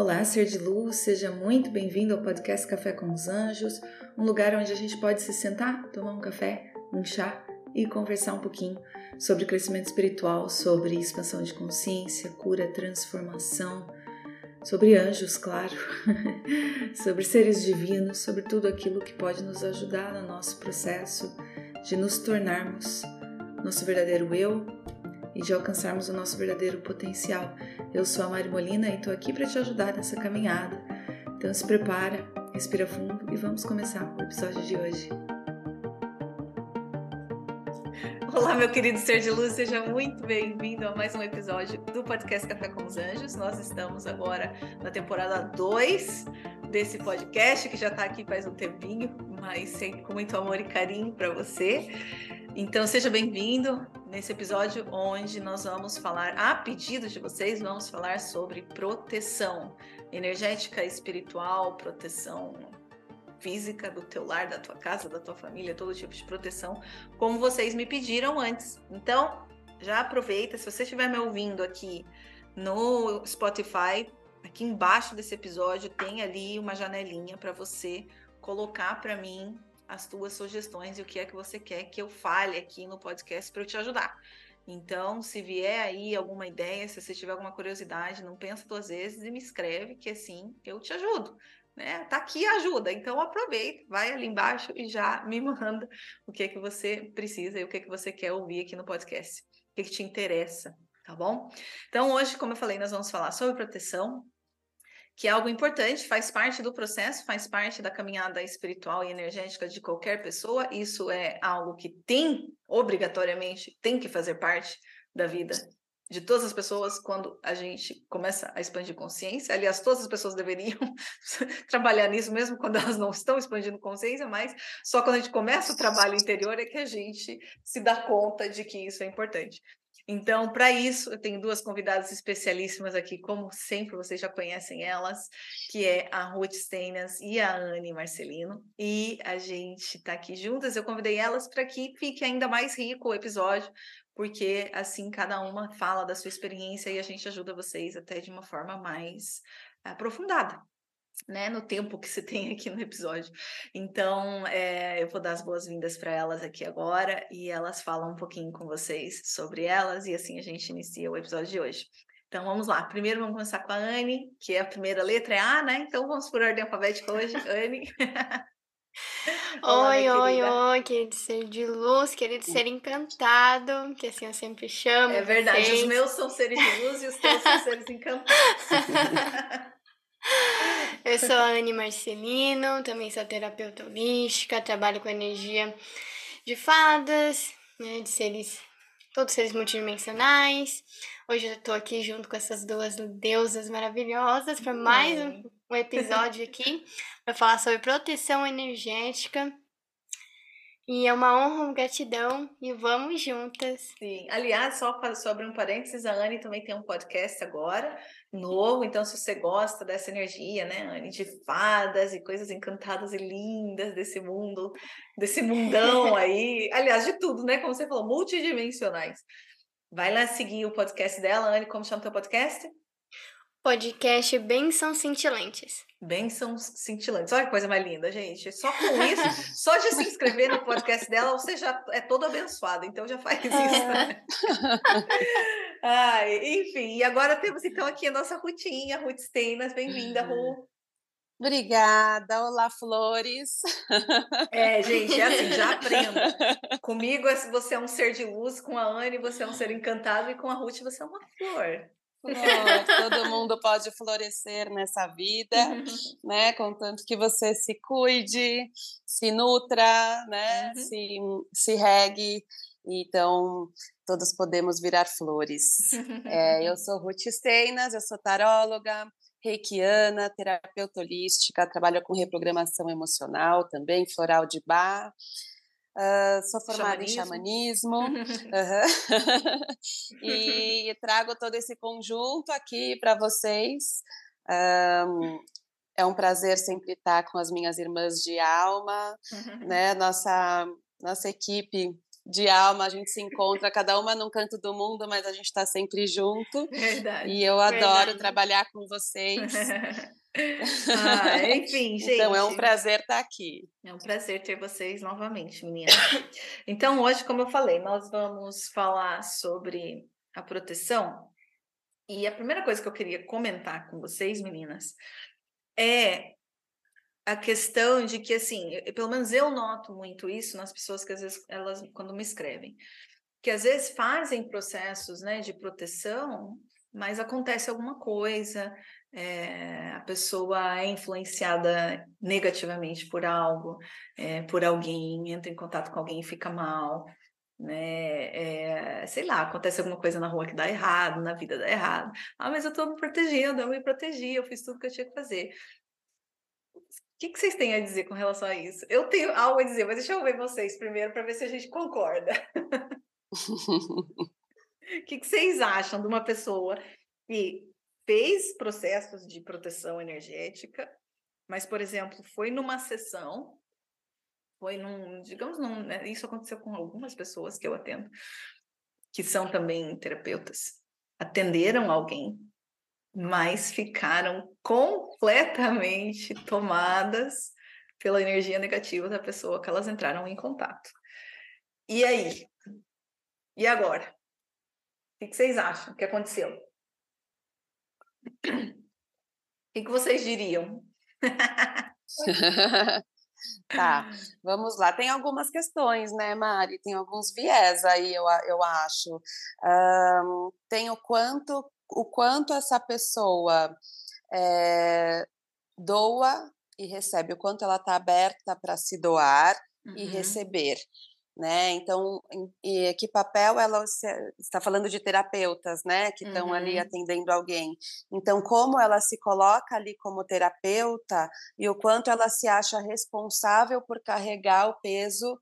Olá, ser de luz, seja muito bem-vindo ao podcast Café com os Anjos, um lugar onde a gente pode se sentar, tomar um café, um chá e conversar um pouquinho sobre crescimento espiritual, sobre expansão de consciência, cura, transformação, sobre anjos, claro, sobre seres divinos, sobre tudo aquilo que pode nos ajudar no nosso processo de nos tornarmos nosso verdadeiro eu e de alcançarmos o nosso verdadeiro potencial. Eu sou a Mari Molina e estou aqui para te ajudar nessa caminhada. Então se prepara, respira fundo e vamos começar o episódio de hoje. Olá, meu querido ser de luz, seja muito bem-vindo a mais um episódio do podcast Café com os Anjos. Nós estamos agora na temporada 2 desse podcast, que já está aqui faz um tempinho, mas sempre com muito amor e carinho para você. Então, seja bem-vindo nesse episódio onde nós vamos falar, a pedido de vocês, vamos falar sobre proteção energética, espiritual, proteção física do teu lar, da tua casa, da tua família, todo tipo de proteção, como vocês me pediram antes. Então, já aproveita, se você estiver me ouvindo aqui no Spotify, aqui embaixo desse episódio tem ali uma janelinha para você colocar para mim as tuas sugestões e o que é que você quer que eu fale aqui no podcast para eu te ajudar. Então, se vier aí alguma ideia, se você tiver alguma curiosidade, não pensa duas vezes e me escreve, que assim eu te ajudo. Né? Tá aqui a ajuda, então aproveita, vai ali embaixo e já me manda o que é que você precisa e o que é que você quer ouvir aqui no podcast, o que, é que te interessa, tá bom? Então, hoje, como eu falei, nós vamos falar sobre proteção, que é algo importante, faz parte do processo, faz parte da caminhada espiritual e energética de qualquer pessoa. Isso é algo que tem, obrigatoriamente, tem que fazer parte da vida de todas as pessoas quando a gente começa a expandir consciência. Aliás, todas as pessoas deveriam trabalhar nisso, mesmo quando elas não estão expandindo consciência, mas só quando a gente começa o trabalho interior é que a gente se dá conta de que isso é importante. Então, para isso, eu tenho duas convidadas especialíssimas aqui, como sempre vocês já conhecem elas, que é a Ruth Steinas e a Anne Marcelino. E a gente está aqui juntas. Eu convidei elas para que fique ainda mais rico o episódio, porque assim cada uma fala da sua experiência e a gente ajuda vocês até de uma forma mais aprofundada né, no tempo que se tem aqui no episódio. Então, é, eu vou dar as boas-vindas para elas aqui agora e elas falam um pouquinho com vocês sobre elas e assim a gente inicia o episódio de hoje. Então vamos lá. Primeiro vamos começar com a Anne, que é a primeira letra é A, né? Então vamos por ordem alfabética hoje. Anne. Olá, oi, oi, oi, querido ser de luz, querido ser encantado, que assim eu sempre chamo. É verdade, vocês. os meus são seres de luz e os teus são seres encantados. Eu sou a Anne Marcelino, também sou terapeuta holística, trabalho com energia de fadas, né, de seres, todos seres multidimensionais. Hoje eu estou aqui junto com essas duas deusas maravilhosas para mais um, um episódio aqui para falar sobre proteção energética. E é uma honra, uma gratidão e vamos juntas. Sim. Aliás, só sobre um parênteses, a Anne também tem um podcast agora novo, então se você gosta dessa energia, né, Anne, de fadas e coisas encantadas e lindas desse mundo, desse mundão aí, aliás, de tudo, né, como você falou, multidimensionais. Vai lá seguir o podcast dela, Anne, como chama o teu podcast? Podcast Bênçãos Cintilantes. Bênçãos Cintilantes. Olha que coisa mais linda, gente. Só com isso, só de se inscrever no podcast dela, você já é todo abençoado. Então já faz isso. Né? Ai, enfim, e agora temos então aqui a nossa Rutinha, Ruth Steinas. Bem-vinda, Ru. Obrigada, olá Flores. É, gente, é assim, já aprenda. Comigo você é um ser de luz, com a Anne você é um ser encantado e com a Ruth você é uma flor. Todo mundo pode florescer nessa vida, né? Contanto que você se cuide, se nutra, né? Uhum. Se, se regue. Então, todos podemos virar flores. É, eu sou Ruth Steinas, eu sou taróloga, reikiana, terapeuta holística, trabalho com reprogramação emocional também, floral de bar. Uh, sou formada xamanismo. em xamanismo uhum. e trago todo esse conjunto aqui para vocês. Um, é um prazer sempre estar com as minhas irmãs de alma, uhum. né? Nossa nossa equipe de alma, a gente se encontra, cada uma num canto do mundo, mas a gente está sempre junto. Verdade. E eu adoro Verdade. trabalhar com vocês. Ah, enfim, gente. Então é um prazer estar aqui. É um prazer ter vocês novamente, meninas. Então, hoje, como eu falei, nós vamos falar sobre a proteção. E a primeira coisa que eu queria comentar com vocês, meninas, é a questão de que, assim, eu- pelo menos eu noto muito isso nas pessoas que às vezes elas, quando me escrevem, que às vezes fazem processos, né, de proteção, mas acontece alguma coisa, é, a pessoa é influenciada negativamente por algo, é, por alguém, entra em contato com alguém e fica mal, né? É, sei lá, acontece alguma coisa na rua que dá errado, na vida dá errado. Ah, mas eu tô me protegendo, eu me protegi, eu fiz tudo que eu tinha que fazer. O que, que vocês têm a dizer com relação a isso? Eu tenho algo a dizer, mas deixa eu ver vocês primeiro para ver se a gente concorda. O que, que vocês acham de uma pessoa que fez processos de proteção energética, mas, por exemplo, foi numa sessão, foi num, digamos, num, né, isso aconteceu com algumas pessoas que eu atendo, que são também terapeutas, atenderam alguém, mas ficaram completamente tomadas pela energia negativa da pessoa que elas entraram em contato. E aí? E agora? O que vocês acham que aconteceu? O que, que vocês diriam? Tá, vamos lá. Tem algumas questões, né, Mari? Tem alguns viés aí, eu, eu acho. Ahn, tem o quanto, o quanto essa pessoa eh, doa e recebe, o quanto ela está aberta para se doar e Uhum. receber. Né? Então, e que papel ela está falando de terapeutas, né, que estão ali Uhum. atendendo alguém. Então, como ela se coloca ali como terapeuta e o quanto ela se acha responsável por carregar o peso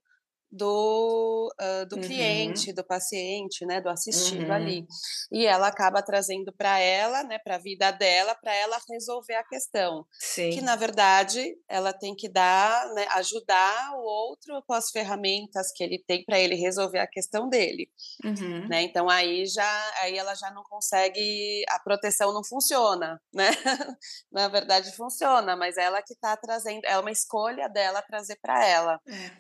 do, ah, do Uhum. cliente, do paciente, né, do assistido Uhum. ali. E ela acaba trazendo para ela, né, para a vida dela, para ela resolver a questão Sim. que na verdade ela tem que dar, né, ajudar o outro com as ferramentas que ele tem para ele resolver a questão dele, Uhum. né? Então aí já aí ela já não consegue, a proteção não funciona, né? na verdade funciona, mas ela que está trazendo, é uma escolha dela trazer para ela. É,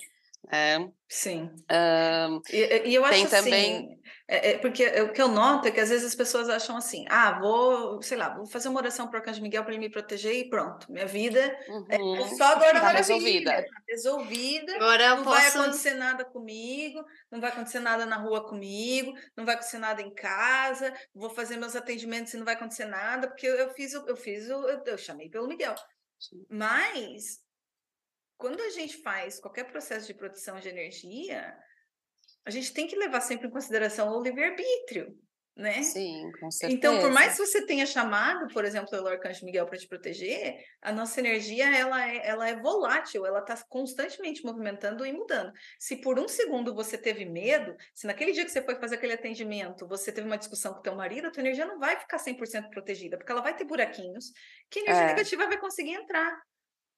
É, sim. ahn, E, e eu acho Tem assim, também- é, é porque o que eu noto é que às vezes as pessoas acham assim, ah, vou, sei lá, vou fazer uma oração para o Arcanjo Miguel para ele me proteger e pronto, minha vida é uhum, só agora tá resolvida. tá resolvida, Agora eu não vai posso. acontecer nada comigo, não vai acontecer nada na rua comigo, não vai acontecer nada em casa, vou fazer meus atendimentos e não vai acontecer nada, porque eu, eu fiz, o- eu fiz, eu, eu chamei pelo Miguel. Mas quando a gente faz qualquer processo de produção de energia, a gente tem que levar sempre em consideração o livre-arbítrio, né? Sim, com certeza. Então, por mais que você tenha chamado, por exemplo, pelo Arcanjo Miguel para te proteger, a nossa energia ela é, ela é volátil, ela está constantemente movimentando e mudando. Se por um segundo você teve medo, se naquele dia que você foi fazer aquele atendimento, você teve uma discussão com teu marido, a tua energia não vai ficar 100% protegida, porque ela vai ter buraquinhos que a energia É. negativa vai conseguir entrar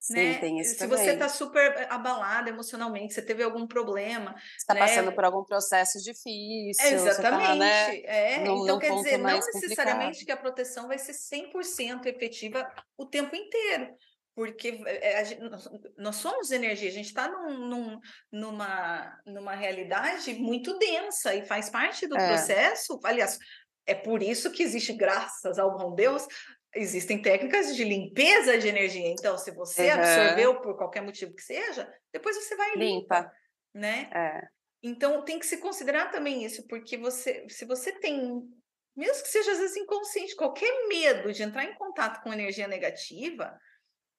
Sim, né? tem isso Se também. você está super eh, abalada emocionalmente, você teve algum problema, está né? passando por algum processo difícil, você exatamente, tá, né? é. num- então num quer dizer, não necessariamente que a proteção vai ser 100% efetiva o tempo inteiro, porque eh, a gen- nós- nós somos energia, a gente está num, num- numa, numa realidade muito densa e faz parte do É. processo. Aliás, é por isso que existe, graças ao bom Deus, existem técnicas de limpeza de energia. Então, se você Uhum. absorveu por qualquer motivo que seja, depois você vai limpa, Limpa. né? É. Então tem que se considerar também isso, porque você, se você tem, mesmo que seja às vezes inconsciente, qualquer medo de entrar em contato com energia negativa,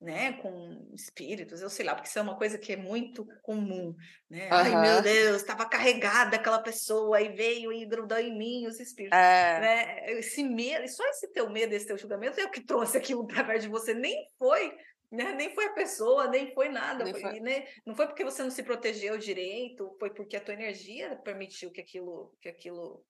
né, com espíritos, eu sei lá, porque isso é uma coisa que é muito comum, né? Ai, meu. Deus, estava carregada aquela pessoa e veio e grudou em mim os espíritos. É. Né? Esse medo, só esse teu medo, esse teu julgamento é o que trouxe aquilo para perto de você, nem foi né? Nem foi a pessoa, nem foi nada, Nem foi, foi. né? não foi porque você não se protegeu direito, foi porque a tua energia permitiu que aquilo, que aquilo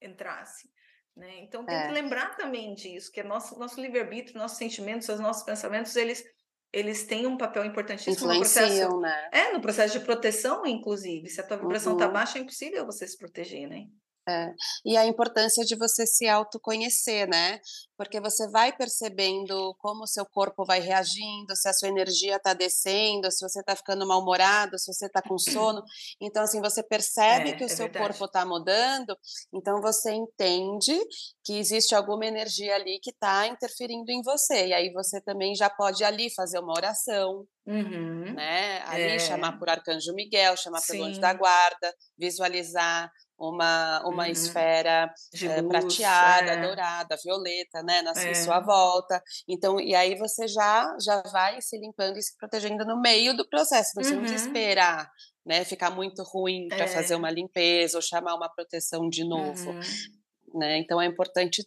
entrasse. Né? Então tem É. que lembrar também disso, que é nosso, nosso livre-arbítrio, nossos sentimentos, os nossos pensamentos, eles eles têm um papel importantíssimo no processo. Né? É, no processo de proteção, inclusive. Se a tua vibração está uhum. baixa, é impossível você se proteger, né? É. E a importância de você se autoconhecer, né? Porque você vai percebendo como o seu corpo vai reagindo, se a sua energia está descendo, se você está ficando mal-humorado, se você está com sono. Então, assim, você percebe é, que o é seu verdade. corpo está mudando, então você entende que existe alguma energia ali que está interferindo em você. E aí você também já pode ali fazer uma oração, Uhum. né? Ali é. chamar por Arcanjo Miguel, chamar Sim. pelo anjo da guarda, visualizar uma, uma uhum. esfera é, prateada, é. dourada, violeta, né, na é. sua volta. Então, e aí você já já vai se limpando e se protegendo no meio do processo. Você uhum. não esperar, né, ficar muito ruim para fazer é. uma limpeza ou chamar uma proteção de novo, uhum. né? Então é importante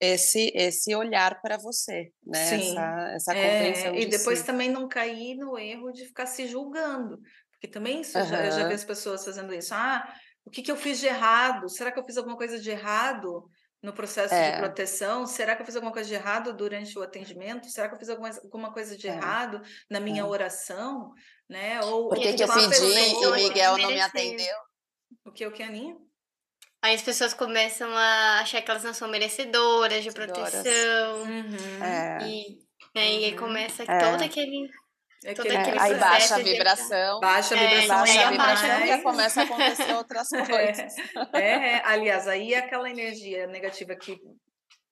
esse esse olhar para você, né? Sim. Essa, essa compreensão. É, e depois si. também não cair no erro de ficar se julgando, porque também isso, já, eu já vi as pessoas fazendo isso. Ah, o que, que eu fiz de errado? Será que eu fiz alguma coisa de errado no processo é. de proteção? Será que eu fiz alguma coisa de errado durante o atendimento? Será que eu fiz alguma, alguma coisa de é. errado na minha é. oração? Né? Ou, Por que, que eu pedi e o Miguel não me atendeu? O que, o que, Aninha? Aí as pessoas começam a achar que elas não são merecedoras de proteção. Uhum. É. E, né, uhum. e aí começa é. todo aquele é que, é, aí baixa a vibração. Baixa a vibração. É, baixa a vibração e começa a acontecer outras coisas. É, é, aliás, aí aquela energia negativa que,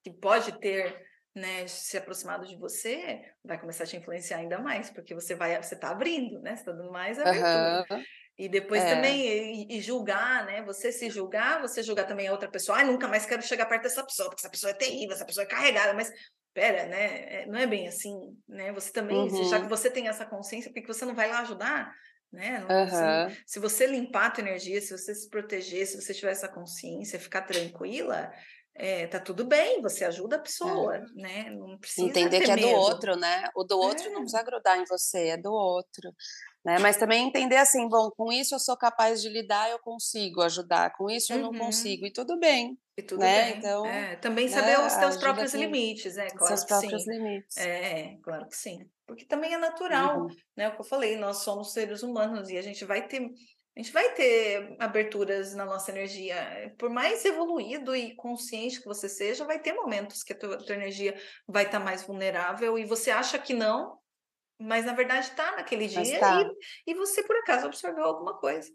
que pode ter né, se aproximado de você, vai começar a te influenciar ainda mais, porque você vai, você está abrindo, né? Você está dando mais abertura. Uhum. E depois é. também, e, e, julgar, né? Você se julgar, você julgar também a outra pessoa. Ah, nunca mais quero chegar perto dessa pessoa, porque essa pessoa é terrível, essa pessoa é carregada. Mas pera, né? É, não é bem assim, né? Você também, uhum. já que você tem essa consciência, por que você não vai lá ajudar? Né? Uhum. Se, se, você limpar a tua energia, se você se proteger, se você tiver essa consciência, ficar tranquila, é, tá tudo bem, você ajuda a pessoa, é. né? Não precisa entender que é medo. do outro, né? O do outro é. não precisa grudar em você, é do outro. Né? Mas também entender assim, bom, com isso eu sou capaz de lidar, eu consigo ajudar, com isso eu não uhum. consigo, e tudo bem. E tudo né? bem. Então, é, também né, saber os teus próprios limites, é claro seus próprios sim. limites. É, claro que sim. Porque também é natural, uhum. né? O que eu falei, nós somos seres humanos e a gente vai ter a gente vai ter aberturas na nossa energia. Por mais evoluído e consciente que você seja, vai ter momentos que a tua, a tua energia vai estar tá mais vulnerável e você acha que não, mas na verdade está naquele dia tá. e, e você por acaso absorveu alguma coisa.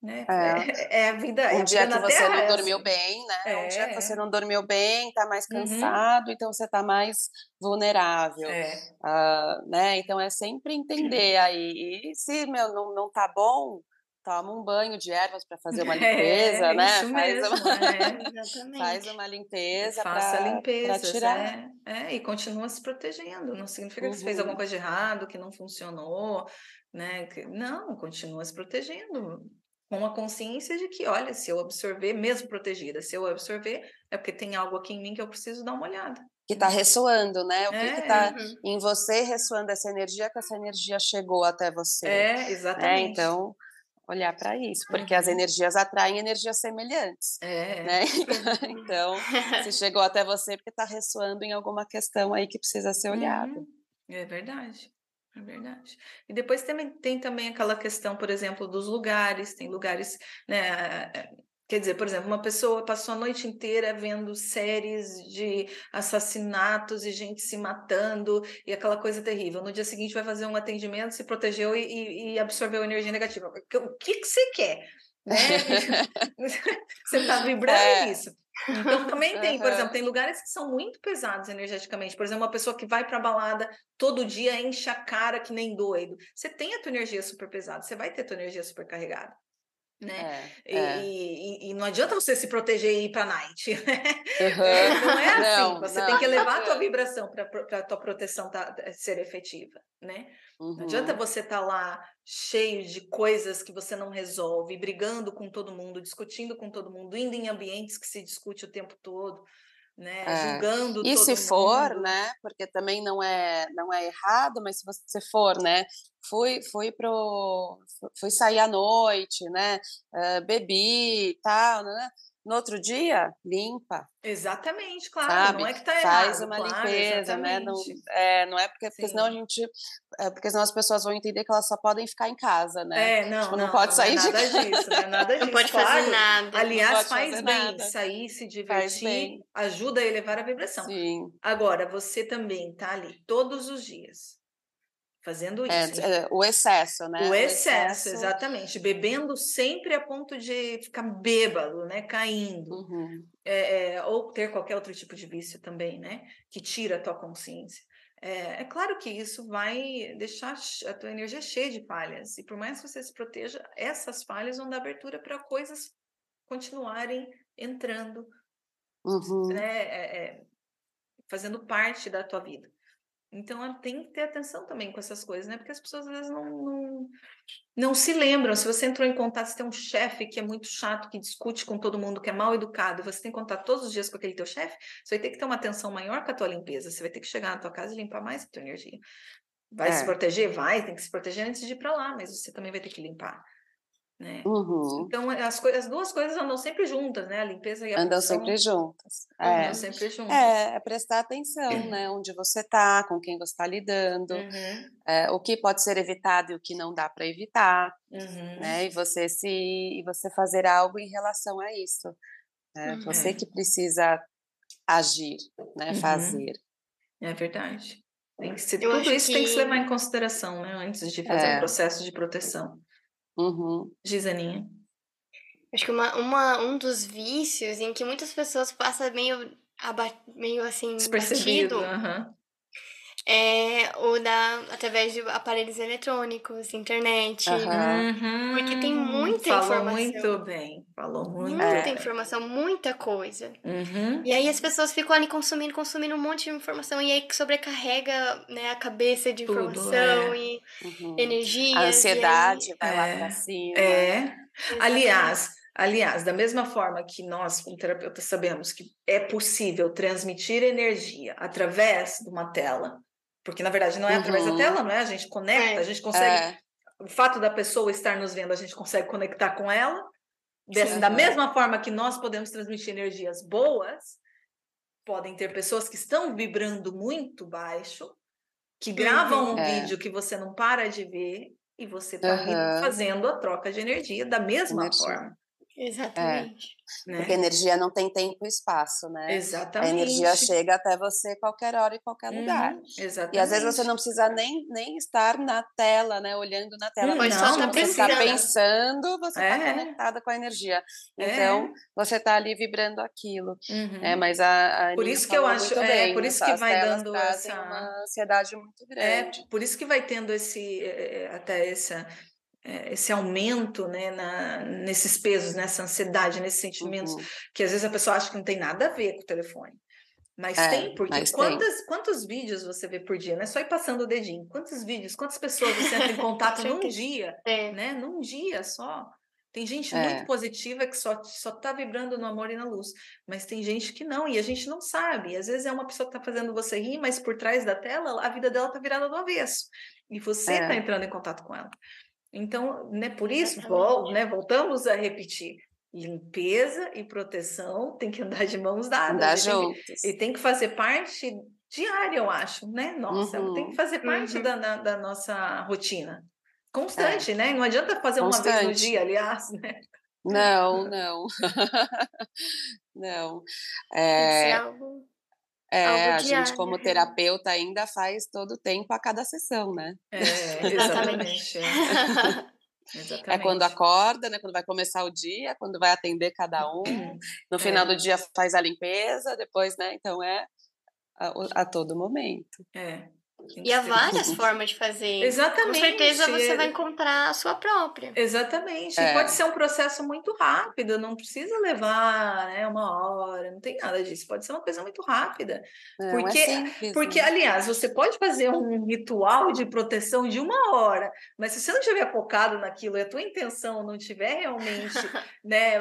Né? É. É, é a vida. Um é dia vida que você não dormiu bem, né? É. Um dia que você não dormiu bem, está mais uhum. cansado, uhum. então você está mais vulnerável. Uh, né? Então é sempre entender aí. E se meu, não, não tá bom, toma um banho de ervas para fazer uma limpeza, é, né? Isso faz, mesmo, uma... É. faz uma limpeza. Faça limpeza. tirar. É, é, e continua se protegendo. Não significa uhum. que você fez alguma uhum. coisa de errado, que não funcionou, né? Não, continua se protegendo. Com a consciência de que, olha, se eu absorver, mesmo protegida, se eu absorver, é porque tem algo aqui em mim que eu preciso dar uma olhada que está ressoando, né? O que está uhum. em você ressoando essa energia, que essa energia chegou até você. É, né? exatamente. Né? Então, olhar para isso, porque uhum. as energias atraem energias semelhantes. É. Né? então, se chegou até você, porque está ressoando em alguma questão aí que precisa ser olhada. Uhum. É verdade. É verdade. E depois também tem também aquela questão, por exemplo, dos lugares. Tem lugares, né? Quer dizer, por exemplo, uma pessoa passou a noite inteira vendo séries de assassinatos e gente se matando e aquela coisa terrível. No dia seguinte vai fazer um atendimento, se protegeu e, e absorveu energia negativa. O que, que você quer? Né? você está vibrando é. isso. Então também tem, por exemplo, tem lugares que são muito pesados energeticamente. Por exemplo, uma pessoa que vai para balada todo dia enche a cara que nem doido. Você tem a tua energia super pesada, você vai ter a tua energia super carregada né? É, é. E, e, não adianta você se proteger e ir para night, né? Uhum. Não é assim. Não, você não. tem que elevar a tua vibração para a tua proteção tá, eh, ser efetiva, né? Uhum. Não adianta uhum. você estar tá lá cheio de coisas que você não resolve, brigando com todo mundo, discutindo com todo mundo, indo em ambientes que se discute o tempo todo né? É. Julgando e se for, né? Porque também não é não é errado, mas se você for, né? Fui fui pro fui sair à noite, né? Uh, bebi, tal, né? No outro dia, limpa. Exatamente, claro. Sabe? Não é que tá Faz errado, uma claro, limpeza, né? Não exatamente. é, não é porque, porque Sim. senão a gente. É, porque senão as pessoas vão entender que elas só podem ficar em casa, né? É, não, Tipo, não, não pode sair é de nada disso, não é nada disso. Não pode claro. fazer nada. Aliás, faz bem nada. sair, se Faz divertir, ajuda a elevar a vibração. Sim. Agora, você também tá ali todos os dias fazendo isso. É, é, o excesso, né? O excesso, exatamente. Bebendo sempre a ponto de ficar bêbado, né? Caindo. Uhum. É, é, ou ter qualquer outro tipo de vício também, né? Que tira a tua consciência. É, é claro que isso vai deixar a tua energia cheia de falhas. E por mais que você se proteja, essas falhas vão dar abertura para coisas continuarem entrando, Uhum. né? é, é, fazendo parte da tua vida. Então ela tem que ter atenção também com essas coisas, né? Porque as pessoas às vezes não, não, não se lembram. Se você entrou em contato, se tem um chefe que é muito chato, que discute com todo mundo, que é mal educado, você tem contato todos os dias com aquele teu chefe, você vai ter que ter uma atenção maior com a tua limpeza. Você vai ter que chegar na tua casa e limpar mais a tua energia. Vai se É. proteger? Vai, tem que se proteger antes de ir para lá, mas você também vai ter que limpar. Né? Uhum. Então, as, coi- as duas coisas andam sempre juntas, né? A limpeza e a Andam sempre juntas. andam É. sempre juntas. É, é prestar atenção, né? Onde você está, com quem você está lidando, Uhum, é, o que pode ser evitado e o que não dá para evitar, uhum. né? E você se e você fazer algo em relação a isso. né? Uhum. Você que precisa agir, né? Uhum. Fazer. É verdade. Tem que ser, Eu tudo isso tem que se que- levar em consideração, né? Antes de fazer É. um processo de proteção. Uhum. Acho que uma, uma, um dos vícios em que muitas pessoas passam meio, meio assim, Despercebido. batido. É o da, através de aparelhos eletrônicos, internet. Aham. Porque tem muita Falou informação. muito bem. Falou muito. Muita bem. informação, muita coisa. Uhum. E aí as pessoas ficam ali consumindo, consumindo um monte de informação e aí sobrecarrega né, a cabeça de Tudo, informação é. e Uhum. energia. A ansiedade vai lá É. para cima. É. Aliás, aliás, da mesma forma que nós, como terapeutas, sabemos que é possível transmitir energia através de uma tela, porque na verdade não é através da Uhum. tela, não é? A gente conecta, É. a gente consegue É. o fato da pessoa estar nos vendo, a gente consegue conectar com ela. Dessa- Sim. da mesma forma que nós podemos transmitir energias boas, podem ter pessoas que estão vibrando muito baixo, que gravam um É. vídeo que você não para de ver e você está Aham. fazendo a troca de energia da mesma Energia. forma. Exatamente. Né? Porque a energia não tem tempo e espaço, né? A Exatamente. energia chega até você qualquer hora e qualquer lugar. Uhum, exatamente. E às vezes você não precisa nem, nem estar na tela, né? Olhando na tela. Pode só não, tá você está pensando. você está É. conectada com a energia. É. Então, você está ali vibrando aquilo. Uhum. É, mas a, a Por isso que eu acho- é, bem, por isso que vai dando essa- uma ansiedade muito É, grande. por isso que vai tendo esse até essa, esse aumento né, na, nesses pesos, nessa ansiedade, nesses sentimentos, Uhum. que às vezes a pessoa acha que não tem nada a ver com o telefone. Mas É, tem, porque mas tem. quantas, quantos vídeos você vê por dia? Não é só ir passando o dedinho. Quantos vídeos, quantas pessoas você entra em contato num certeza. dia, É. né? Num dia só. Tem gente É. muito positiva que só, só tá vibrando no amor e na luz. Mas tem gente que não, e a gente não sabe. Às vezes é uma pessoa que tá fazendo você rir, mas por trás da tela, a vida dela tá virada do avesso. E você É. tá entrando em contato com ela. Então, né, por isso, vol, né, voltamos a repetir. Limpeza e proteção tem que andar de mãos dadas. Andar e tem que- e tem que fazer parte diária, eu acho, né? Nossa, Uhum. tem que fazer parte Uhum. da, da, da nossa rotina. Constante, né? Não adianta fazer uma vez no É. Constante. dia, aliás, né? Não, não. não. Tem que ser É, algo- é, a gente, como terapeuta, ainda faz todo o tempo a cada sessão, né? É, Exatamente. exatamente. É. Exatamente. É quando acorda, né? Quando vai começar o dia, quando vai atender cada um. No final É. do dia faz a limpeza, depois, né? Então é a, a todo momento. É. E há várias formas de fazer. Exatamente. Com certeza você é- vai encontrar a sua própria. Exatamente. É. E pode ser um processo muito rápido, não precisa levar né, uma hora, não tem nada disso. Pode ser uma coisa muito rápida. Não, Porque- é simples, Porque, né? aliás, você pode fazer um ritual de proteção de uma hora, mas se você não estiver focado naquilo e a tua intenção não estiver realmente né,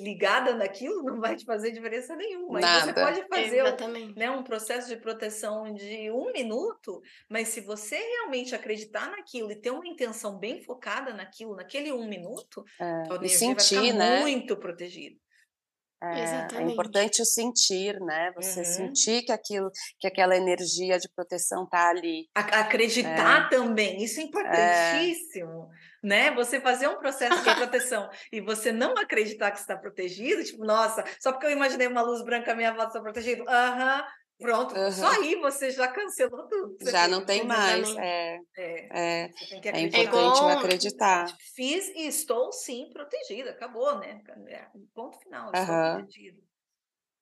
ligada naquilo, não vai te fazer diferença nenhuma. E você Nada. pode fazer Exatamente. né, um processo de proteção de um minuto, mas se você realmente acreditar naquilo e ter uma intenção bem focada naquilo, naquele um minuto, É, a energia vai sentir, ficar né? muito protegida. É, é, importante o sentir, né? Você uhum. sentir que aquilo, que aquela energia de proteção tá ali. Acreditar é. também, isso é, é. importantíssimo, é. né? Você fazer um processo de proteção e você não acreditar que está protegido, tipo, nossa, só porque eu imaginei uma luz branca minha volta está protegida, aham, Pronto, uhum. só aí você já cancelou tudo. já não tem mais. É, é, é, é importante é acreditar. Fiz e estou sim protegida, acabou, né? É, ponto final, estou uhum. protegida.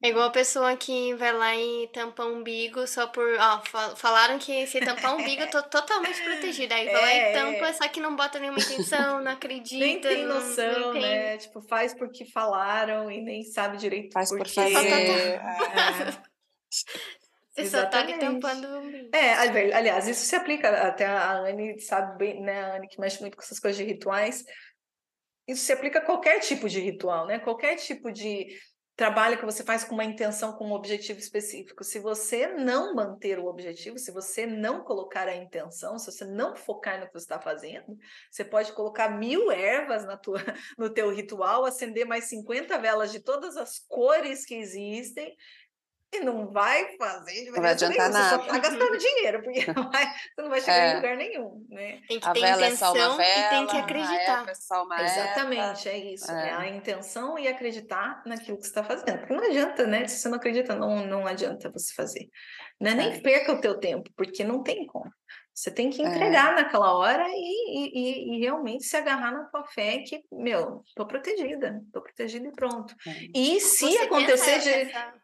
É igual a pessoa que vai lá e tampa o umbigo só por. Ó, falaram que se tampar o umbigo, eu tô totalmente protegida. Aí vai lá e é, tampa, só que não bota nenhuma intenção, não acredita. Nem tem noção, não, tem. né? Tipo, faz porque falaram e nem sabe direito faz por por fazer. É. Você só tá tampando o umbigo. É, aliás, isso se aplica, até a Anne sabe bem, né? A Anne que mexe muito com essas coisas de rituais. Isso se aplica a qualquer tipo de ritual, né? Qualquer tipo de trabalho que você faz com uma intenção, com um objetivo específico. Se você não manter o objetivo, se você não colocar a intenção, se você não focar no que você está fazendo, você pode colocar mil ervas na tua, no teu ritual, acender mais 50 velas de todas as cores que existem e não vai fazer não vai adiantar nenhum. nada. Você só tá gastando dinheiro, porque não vai, você não vai chegar é. em lugar nenhum, né? Tem que a ter vela intenção é só uma vela, e tem que acreditar. É Exatamente, é isso. É. é. a intenção e acreditar naquilo que você está fazendo. Porque não adianta, né? Se você não acredita, não, não adianta você fazer. Né? Nem é. perca o teu tempo, porque não tem como. Você tem que é. entregar é. naquela hora e, e, e, realmente se agarrar na tua fé que, meu, tô protegida, tô protegida e pronto. É. E se Você acontecer de. Essa...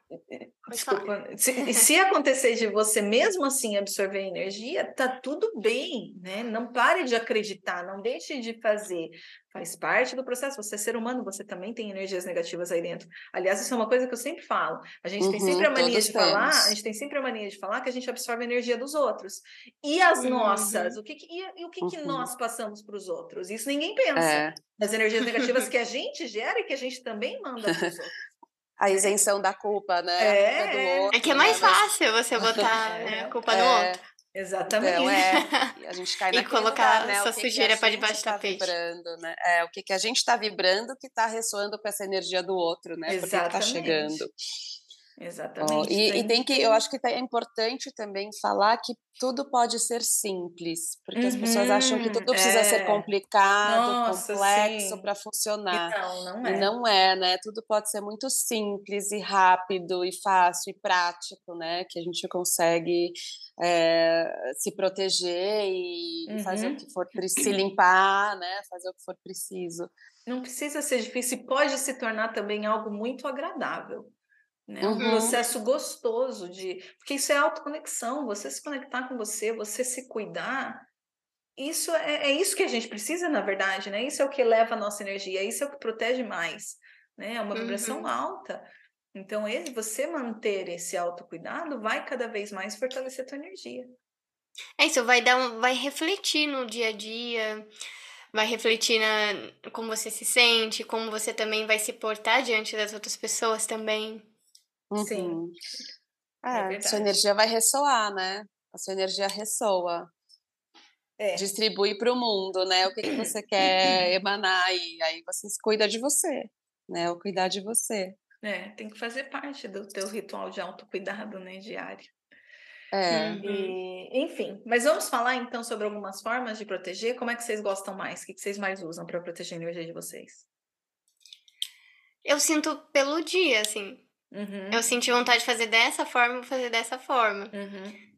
Desculpa, se, se, acontecer de você mesmo assim absorver energia, tá tudo bem, né? Não pare de acreditar, não deixe de fazer. Faz parte do processo. Você é ser humano, você também tem energias negativas aí dentro. Aliás, isso é uma coisa que eu sempre falo. A gente uhum, tem sempre a mania de falar, a gente tem sempre a mania de falar que a gente absorve a energia dos outros. E as uhum. nossas? O que, que e, e, o que, uhum. que nós passamos para os outros? Isso ninguém pensa. É. As energias negativas que a gente gera e que a gente também manda para os outros a isenção da culpa, né? É, culpa é, outro, é que é mais né? fácil você botar né, a culpa é, no outro. Exatamente. Então, é, a gente cai e colocar lugar, né? essa sujeira para debaixo do tá tapete. Vibrando, né? É, o que, que a gente está vibrando que está ressoando com essa energia do outro, né? Exatamente. Porque está chegando. Exatamente. Oh, e, tem... e, tem que, eu acho que é importante também falar que tudo pode ser simples, porque uhum, as pessoas acham que tudo precisa é. ser complicado, Nossa, complexo para funcionar. E não, não é. E não é, né? Tudo pode ser muito simples e rápido e fácil e prático, né? Que a gente consegue é, se proteger e uhum. fazer o que for se limpar, né? Fazer o que for preciso. Não precisa ser difícil, pode se tornar também algo muito agradável. Né? Uhum. Um processo gostoso de. Porque isso é autoconexão, você se conectar com você, você se cuidar. Isso é, é isso que a gente precisa, na verdade, né? Isso é o que eleva a nossa energia, isso é o que protege mais. Né? É uma vibração uhum. alta. Então, ele, você manter esse autocuidado vai cada vez mais fortalecer a tua energia. É isso, vai dar um, vai refletir no dia a dia, vai refletir na como você se sente, como você também vai se portar diante das outras pessoas também. Uhum. Sim. É, é sua energia vai ressoar, né? A sua energia ressoa. É. Distribui para o mundo, né? O que, que você quer emanar e aí você cuida de você, né? O cuidar de você. É, tem que fazer parte do teu ritual de autocuidado, né, diário. É. Uhum. E, enfim, mas vamos falar então sobre algumas formas de proteger. Como é que vocês gostam mais? O que vocês mais usam para proteger a energia de vocês? Eu sinto pelo dia, assim. Uhum. Eu senti vontade de fazer dessa forma, vou fazer dessa forma. Uhum.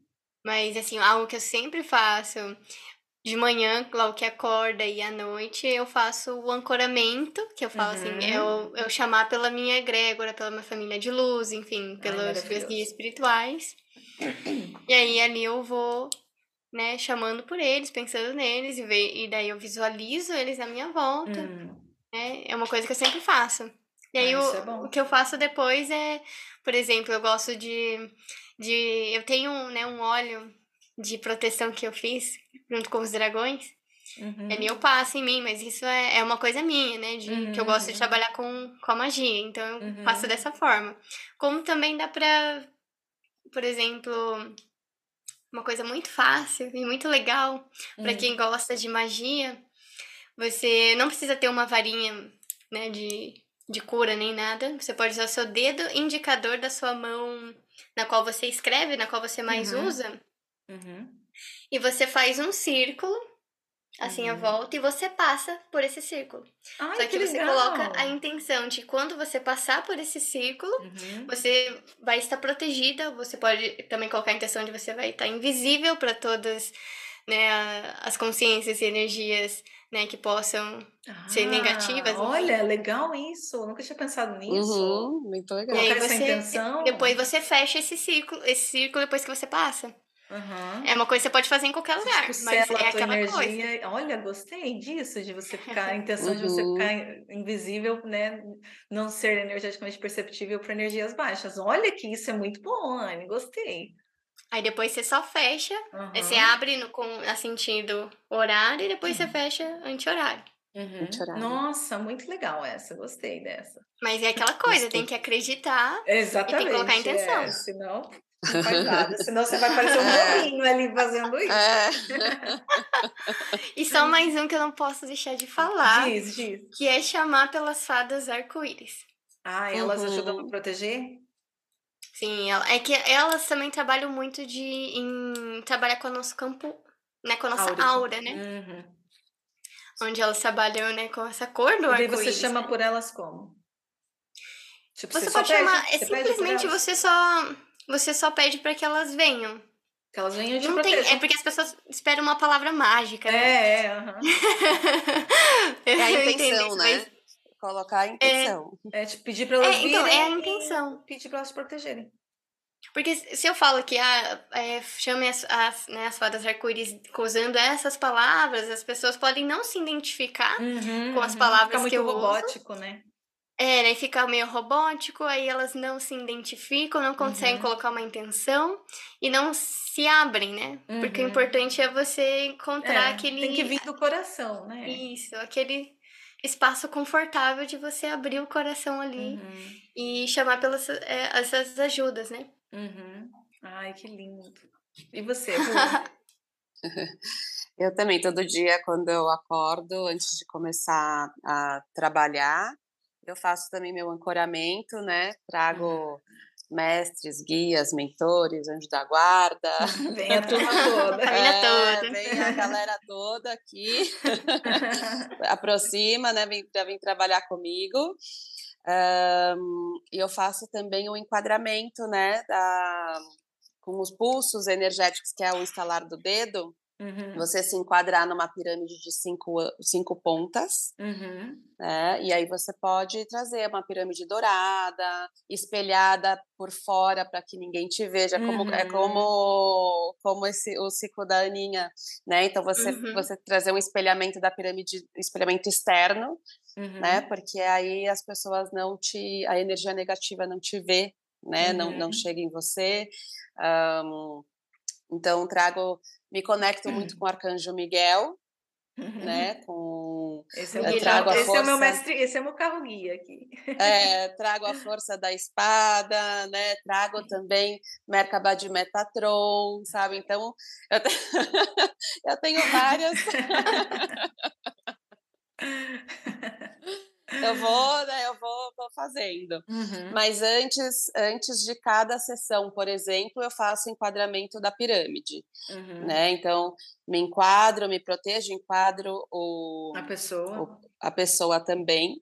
Mas, assim, algo que eu sempre faço, de manhã, logo que acorda, e à noite, eu faço o ancoramento, que eu falo assim, uhum. assim, eu, eu chamar pela minha egrégora, pela minha família de luz, enfim, pelos meus guias espirituais. e aí, ali eu vou, né, chamando por eles, pensando neles, e, ver, e daí eu visualizo eles à minha volta. Hum. Né? É uma coisa que eu sempre faço. E aí, ah, o, é o que eu faço depois é, por exemplo, eu gosto de. de eu tenho né, um óleo de proteção que eu fiz junto com os dragões. Uhum. Ali eu passo em mim, mas isso é, é uma coisa minha, né? De, uhum. Que eu gosto de uhum. trabalhar com, com a magia. Então eu uhum. faço dessa forma. Como também dá pra, por exemplo, uma coisa muito fácil e muito legal para quem gosta de magia. Você não precisa ter uma varinha, né, de de cura nem nada. Você pode usar o seu dedo indicador da sua mão na qual você escreve, na qual você mais Uhum. usa. Uhum. E você faz um círculo, assim, Uhum. volta, e você passa por esse círculo. Ai, Só que, você legal. coloca a intenção de quando você passar por esse círculo, Uhum. você vai estar protegida. Você pode também colocar a intenção de você vai estar invisível para todas né, a- as consciências e energias né, que possam. ser negativas, enfim. Ah, Olha, legal isso. Eu nunca tinha pensado nisso. Uhum, muito legal. E aí Colocar você. intenção. Depois você fecha esse círculo, esse círculo depois que você passa. Uhum. É uma coisa que você pode fazer em qualquer lugar, Tipo, mas é aquela coisa. energia. Olha, gostei disso, de você ficar, a intenção de você Uhum. ficar in- invisível, né? Não ser energeticamente perceptível para energias baixas. Olha que isso é muito bom, Anne, gostei. Aí depois você só fecha, aí você Uhum. abre no, com a sentido horário e depois você fecha anti-horário. Uhum. Nossa, muito legal essa, gostei dessa. Mas é aquela coisa, tem que acreditar. Exatamente. colocar a intenção. é, senão não faz nada. Senão você vai parecer um É. bolinho ali fazendo isso. É. E só mais um que eu não posso deixar de falar, Diz, diz. que é chamar pelas fadas arco-íris. Ah, elas Uhum. ajudam a proteger? Sim, ela- é que elas também trabalham muito de em trabalhar com o nosso campo, né, com a nossa aura, né? Uhum. Onde elas trabalham, né, com essa cor do E arco-íris. você chama né? por elas como? Tipo, Você, só pode pede? chamar, é Você pede simplesmente você só você só pede para que elas venham. Que elas venham e te Não tem, é porque as pessoas esperam uma palavra mágica, né? É, é, aham. É a intenção, né? mas- Colocar a intenção. É tipo pedir pra elas É, então, virem é a intenção. Pedir pra elas te protegerem. Porque se eu falo que ah, é, chame as, as, né, as fadas arco-íris usando essas palavras, as pessoas podem não se identificar, Com as palavras Fica muito que eu uso. robótico, né? é, né, fica meio robótico, aí elas não se identificam, não conseguem Uhum. colocar uma intenção e não se abrem, né? Porque o Uhum. importante é você encontrar É, aquele. Tem que vir do coração, né? Isso, aquele espaço confortável de você abrir o coração ali Uhum, e chamar pelas é, essas ajudas, né? uhum. Ai, que lindo. E você? Eu também, todo dia, quando eu acordo, antes de começar a trabalhar, eu faço também meu ancoramento, né? Trago mestres, guias, mentores, anjo da guarda. Vem a turma toda. É, toda. Vem a galera toda aqui, aproxima, né? Vem, vir trabalhar comigo. Ahn, e eu faço também o enquadramento, né? Da, com os pulsos energéticos, que é o instalar do dedo. Uhum, Você se enquadrar numa pirâmide de cinco, cinco pontas, uhum, né? E aí você pode trazer uma pirâmide dourada, espelhada por fora para que ninguém te veja, como é Uhum. como como esse o ciclo da Aninha, né? Então você Uhum. você trazer um espelhamento da pirâmide, espelhamento externo, uhum. né? Porque aí as pessoas não te a energia negativa não te vê, né? Não não Uhum. chega em você. Ahn, então trago me conecto muito com o arcanjo Miguel, Uhum. né? Com Esse é, o trago a esse é o meu mestre, esse é o meu carro guia aqui. É, trago a força da espada, né? Trago também Merkaba de Metatron, sabe? Então, eu, te- eu tenho várias. eu vou, né? Eu vou, vou fazendo. Uhum. Mas antes, antes de cada sessão, por exemplo, eu faço enquadramento da pirâmide, Uhum. né? Então, me enquadro, me protejo, enquadro o, A pessoa. o- a pessoa também,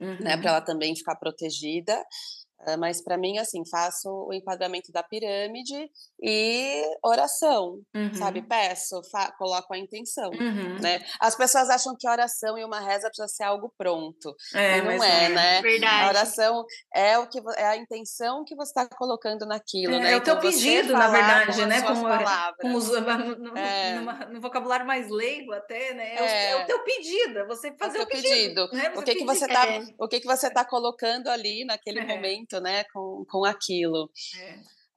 Uhum. né, para ela também ficar protegida. Mas para mim, assim, faço o enquadramento da pirâmide e oração, Uhum. sabe? Peço, coloco a intenção, Uhum. né? As pessoas acham que oração e uma reza precisa ser algo pronto, É, não é, não. né? A Verdade. oração é o que é a intenção que você está colocando naquilo, É, né? é o teu Então, pedido, na verdade, com né? Com, palavras. com os, no, É. numa- no vocabulário mais leigo até, né? É, o- É. é o teu pedido, é você É o fazer teu o pedido. pedido. né? O que que você tá, É. o que que você tá colocando ali naquele É. momento, né, com, com aquilo.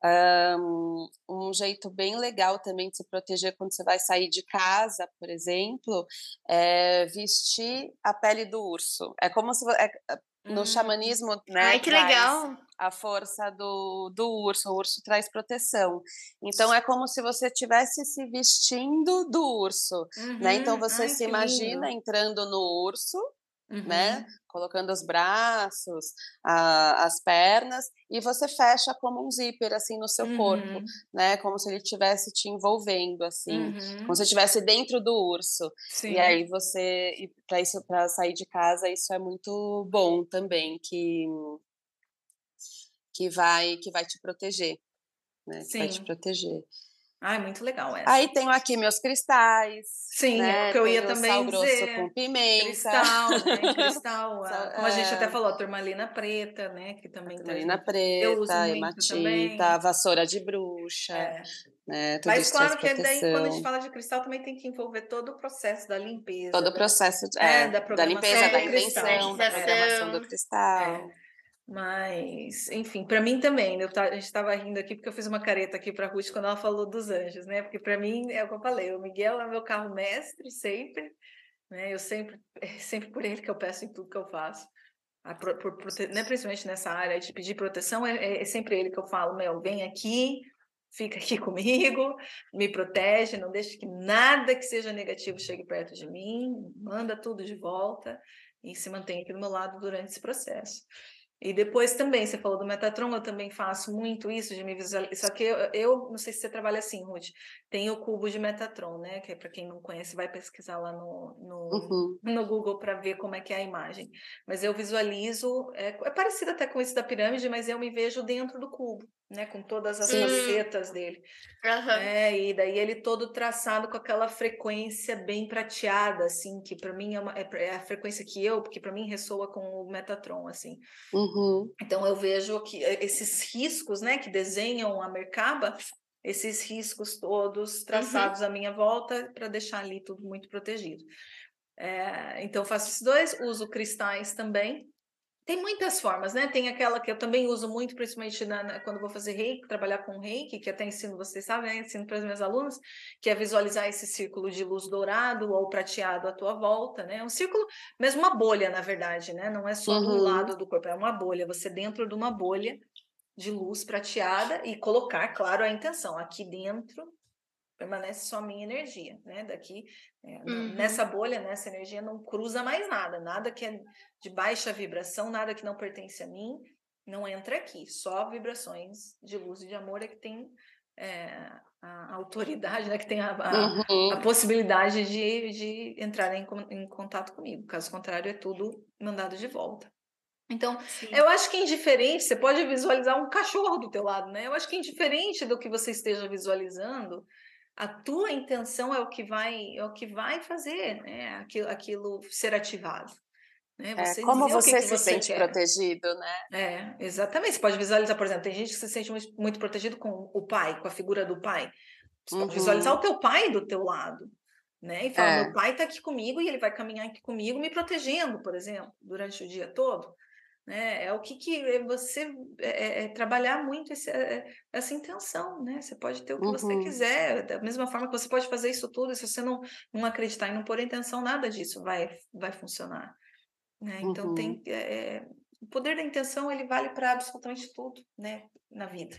É. Um, um jeito bem legal também de se proteger quando você vai sair de casa, por exemplo, é vestir a pele do urso. É como se vo- é, no Hum. xamanismo, né, Ai, que legal. a força do, do urso. O urso traz proteção. Então é como se você estivesse se vestindo do urso, né? Então Uhum. você Ai, se imagina lindo. entrando no urso? Uhum. né? Colocando os braços, a, as pernas, e você fecha como um zíper, assim, no seu uhum. corpo, né? Como se ele estivesse te envolvendo, assim, uhum. como se estivesse dentro do urso. Sim. E aí você, para isso, para sair de casa, isso é muito bom também, que que vai que vai te proteger, né? Que vai te proteger. Ai, muito legal essa. Aí tenho aqui meus cristais. Sim, né? é que eu ia também sal grosso dizer. com pimenta. Cristal, né? Cristal. a, como a gente até é. falou, a turmalina preta, né? Que também turmalina preta, hematita, vassoura de bruxa. É. Né? Tudo Mas claro que daí, quando a gente fala de cristal, também tem que envolver todo o processo da limpeza. Todo o processo de, é, da, da, limpeza, da invenção, da programação do cristal. Mas, enfim, para mim também, eu, a gente estava rindo aqui porque eu fiz uma careta aqui para a Ruth quando ela falou dos anjos, né? Porque para mim, é o que eu falei, o Miguel é meu carro mestre sempre, né? Eu sempre, é sempre por ele que eu peço em tudo que eu faço. A, por, por, né? Principalmente nessa área de pedir proteção, é, é, é sempre ele que eu falo, meu, vem aqui, fica aqui comigo, me protege, não deixe que nada que seja negativo chegue perto de mim, manda tudo de volta e se mantém aqui do meu lado durante esse processo. E depois também, você falou do Metatron, eu também faço muito isso de me visualizar. Só que eu, eu não sei se você trabalha assim, Ruth. Tem o cubo de Metatron, né? Que é para quem não conhece, vai pesquisar lá no, no, uhum. no Google para ver como é que é a imagem. Mas eu visualizo, é, é, parecido até com isso da pirâmide, mas eu me vejo dentro do cubo, né? Com todas as facetas dele. Uhum. É, e daí ele todo traçado com aquela frequência bem prateada, assim, que para mim é, uma, é, é, a frequência que eu, porque para mim ressoa com o Metatron, assim. Uhum. Então eu vejo que eh, esses riscos, né, que desenham a Merkaba, esses riscos todos uhum. traçados uhum. à minha volta para deixar ali tudo muito protegido. É, então faço esses dois, uso cristais também, tem muitas formas, né? Tem aquela que eu também uso muito, principalmente na, na, quando vou fazer reiki, trabalhar com reiki, que até ensino, vocês sabem, né? ensino para os meus alunos, que é visualizar esse círculo de luz dourado ou prateado à tua volta, né? Um círculo, mesmo uma bolha, na verdade, né? Não é só uhum. do lado do corpo, é uma bolha. Você dentro de uma bolha de luz prateada e colocar, claro, a intenção. Aqui dentro permanece só a minha energia, né? Daqui, é, uhum. nessa bolha, nessa energia não cruza mais nada, nada que é de baixa vibração, nada que não pertence a mim, não entra aqui. Só vibrações de luz e de amor é que tem é, a autoridade, né? Que tem a, a, uhum. a possibilidade de, de entrar em, em contato comigo. Caso contrário, é tudo mandado de volta. Então, Sim. eu acho que indiferente, você pode visualizar um cachorro do teu lado, né? Eu acho que indiferente do que você esteja visualizando, a tua intenção é o que vai é o que vai fazer né? aquilo, aquilo ser ativado. Né? Você é, como você que se você sente quer. protegido, né? É, exatamente. Você pode visualizar, por exemplo, tem gente que se sente muito, muito protegido com o pai, com a figura do pai. Você uhum. pode visualizar o teu pai do teu lado, né? E falar, é. meu pai está aqui comigo e ele vai caminhar aqui comigo, me protegendo, por exemplo, durante o dia todo. Né? É o que, que é você é, é, é trabalhar muito esse, é, essa intenção, né? Você pode ter o que uhum. você quiser, da mesma forma que você pode fazer isso tudo, se você não, não acreditar e não pôr intenção, nada disso vai, vai funcionar. Né? Então uhum. tem é, o poder da intenção ele vale para absolutamente tudo, né, na vida.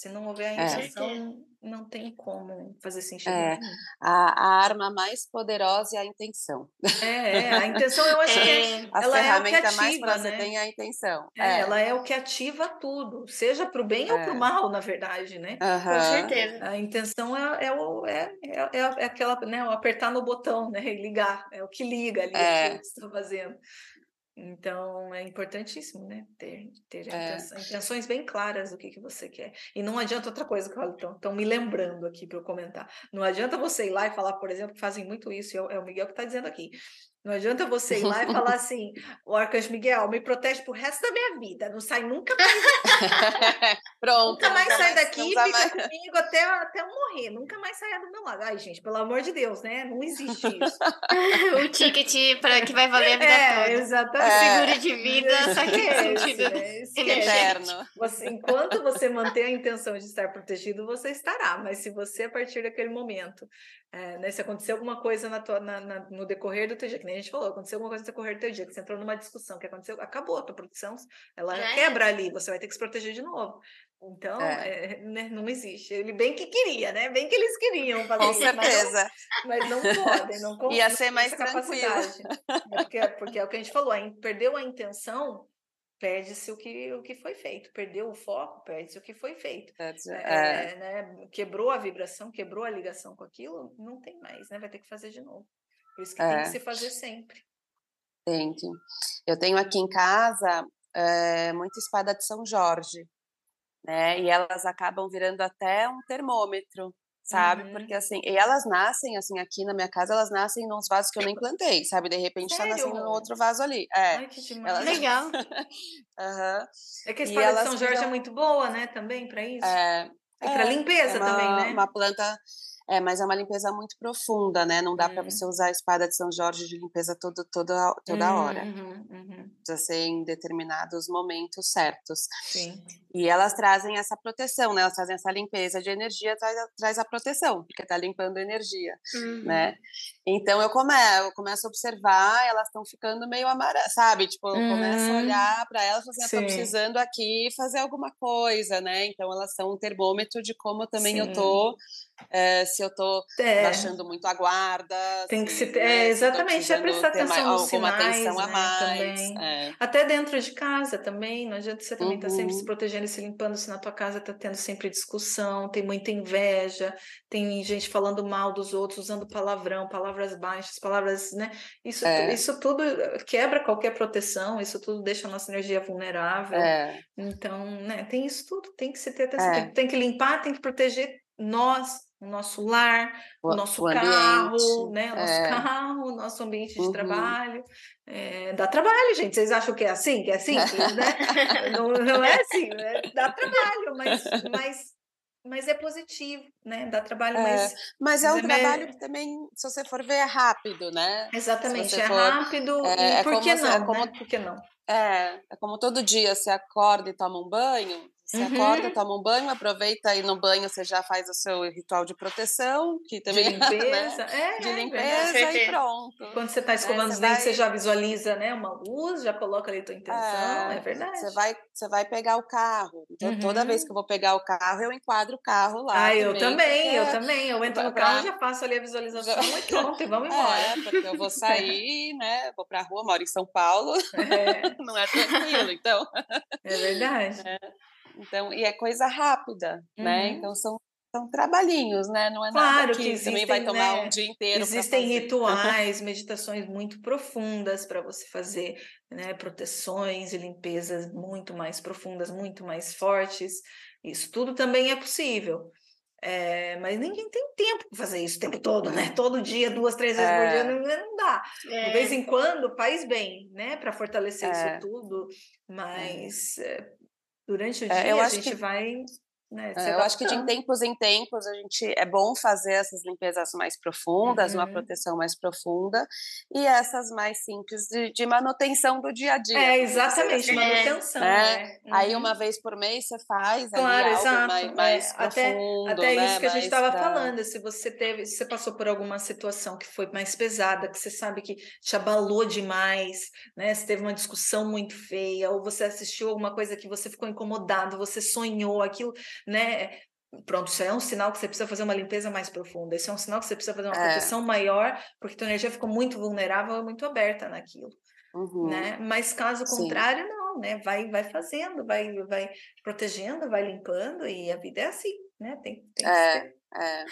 Se não houver a intenção, é. não tem como fazer sentido. É, a, a, arma mais poderosa é a intenção. É, é a intenção eu acho é. que é, a ela ferramenta é o que ativa, mais você né? tem a intenção. É, Ela é o que ativa tudo, seja para o bem ou para o mal, na verdade, né? Uhum. Com certeza. A intenção é, é, o, é, é, é aquela, né, o apertar no botão, né, e ligar, é o que liga ali é. o que você está fazendo. Então é importantíssimo, né? Ter, ter é. intenções bem claras do que, que você quer. E não adianta outra coisa que estão me lembrando aqui para eu comentar. Não adianta você ir lá e falar, por exemplo, que fazem muito isso, é o Miguel que está dizendo aqui. Não adianta você ir lá e falar assim, o Arcanjo Miguel, me protege pro resto da minha vida, não sai nunca mais. Pronto. Nunca mais sai daqui e fica mais... comigo até, até eu morrer. Nunca mais saia do meu lado. Ai, gente, pelo amor de Deus, né? Não existe isso. o ticket para que vai valer a vida é, toda. Exatamente. É. Seguro de vida, só que é sentido eterno. Você, enquanto você manter a intenção de estar protegido, você estará. Mas se você, a partir daquele momento, é, né, se acontecer alguma coisa na tua, na, na, no decorrer do teu dia, que nem a gente falou, aconteceu alguma coisa no decorrer do teu dia, que você entrou numa discussão, que aconteceu, acabou a tua proteção, ela é. quebra ali, você vai ter que se proteger de novo. Então, é. É, né, não existe. Ele bem que queria, né? Bem que eles queriam fazer Com certeza. Mas não, mas não podem, não conseguem. Ia ser mais tranquilo. Porque, porque é o que a gente falou, perdeu a intenção, perde-se o que, o que foi feito. Perdeu o foco, perde-se o que foi feito. É, é. Né? Quebrou a vibração, quebrou a ligação com aquilo, não tem mais, né? Vai ter que fazer de novo. Por isso que tem que se fazer sempre. Tem que. Eu tenho aqui em casa é, muita espada de São Jorge né? E elas acabam virando até um termômetro, sabe? Uhum. Porque assim, e elas nascem assim aqui na minha casa, elas nascem nos vasos que eu nem plantei, sabe? De repente Sério? tá nascendo no outro vaso ali. É. Ai, que demais. Elas... Legal. uhum. É que a espada de São Jorge é viram... é muito boa, né? Também para isso. É. É, para limpeza é uma, também, né? Uma planta é, mas é uma limpeza muito profunda, né? Não dá uhum. para você usar a espada de São Jorge de limpeza todo, toda, toda uhum, hora. Uhum, uhum. Precisa ser em determinados momentos certos. Sim. E elas trazem essa proteção, né? Elas trazem essa limpeza de energia, traz a, traz a proteção, porque está limpando energia, né? Uhum. Então eu, come, eu começo a observar, elas estão ficando meio amarelas, sabe? Tipo, eu começo a uhum. olhar para elas e assim, estou precisando aqui fazer alguma coisa, né? Então elas são um termômetro de como também Sim. eu tô é, se eu estou é. baixando muito a guarda. Tem que se ter, né, é, exatamente, é prestar atenção nos sinais, atenção né, a mais. É. Até dentro de casa também, não adianta você também estar uhum. tá sempre se uhum. protegendo e se limpando, se na tua casa está tendo sempre discussão, tem muita inveja, tem gente falando mal dos outros, usando palavrão, palavras baixas, palavras, né? Isso, é. isso tudo quebra qualquer proteção, isso tudo deixa a nossa energia vulnerável. Então, né, tem isso tudo, tem que se ter atenção, tem, tem que limpar, tem que proteger nós o nosso lar, o, o nosso o carro, ambiente, né? O nosso é. carro, o nosso ambiente de uhum. trabalho. É, dá trabalho, gente. Vocês acham que é assim, que é simples, né? não, não é assim, né? Dá trabalho, mas, mas, mas é positivo, né? Dá trabalho, é, mas. Mas é um trabalho que também, se você for ver, é rápido, né? Exatamente, é for, rápido. É, e por que não? Como, né? Por que não? É, é como todo dia você acorda e toma um banho, você uhum. acorda, toma um banho, aproveita e no banho você já faz o seu ritual de proteção, que também de limpeza, né? é, de limpeza é, e pronto. Quando você está escovando né? os dentes, vai... você já visualiza, né, uma luz, já coloca ali a tua intenção, é, é, verdade. Você vai, você vai pegar o carro. Então, uhum. toda vez uhum. que eu vou pegar o carro, eu enquadro o carro lá. Ah, eu também, eu também. Eu entro no carro, já faço ali a visualização já... e pronto, e vamos embora. É, porque eu vou sair, né, vou pra rua, moro em São Paulo, é. não é tranquilo, então. É verdade. É. Então, e é coisa rápida, né? uhum. né? Então são são trabalhinhos, né? Não é claro nada que, que existem, também vai tomar né? um dia inteiro. Existem rituais, meditações muito profundas para você fazer, né? Proteções e limpezas muito mais profundas, muito mais fortes. Isso tudo também é possível. É, mas ninguém tem tempo para fazer isso o tempo todo, né? Todo dia, duas, três vezes é. por dia, não, não dá. É. De vez em quando faz bem, né? Para fortalecer isso é. tudo, é. mas eh, durante o é, dia a gente que... vai né, é, eu acho que de tempos em tempos a gente é bom fazer essas limpezas mais profundas, uhum. uma proteção mais profunda e essas mais simples de, de manutenção do dia a dia. É exatamente manutenção. Né? né? Uhum. Aí uma vez por mês você faz claro, ali exato. mais, mais é, profundo, até, até né? isso que a gente estava pra... falando. Se você teve, se você passou por alguma situação que foi mais pesada, que você sabe que te abalou demais, né? Se teve uma discussão muito feia ou você assistiu alguma coisa que você ficou incomodado, você sonhou aquilo né? Pronto, isso é um sinal que você precisa fazer uma limpeza mais profunda. Isso é um sinal que você precisa fazer uma é. proteção maior, porque tua energia ficou muito vulnerável, muito aberta naquilo. Uhum. Né? Mas caso contrário, Sim. não, né? Vai, vai fazendo, vai, vai protegendo, vai limpando e a vida é assim, né? Tem, tem é, é.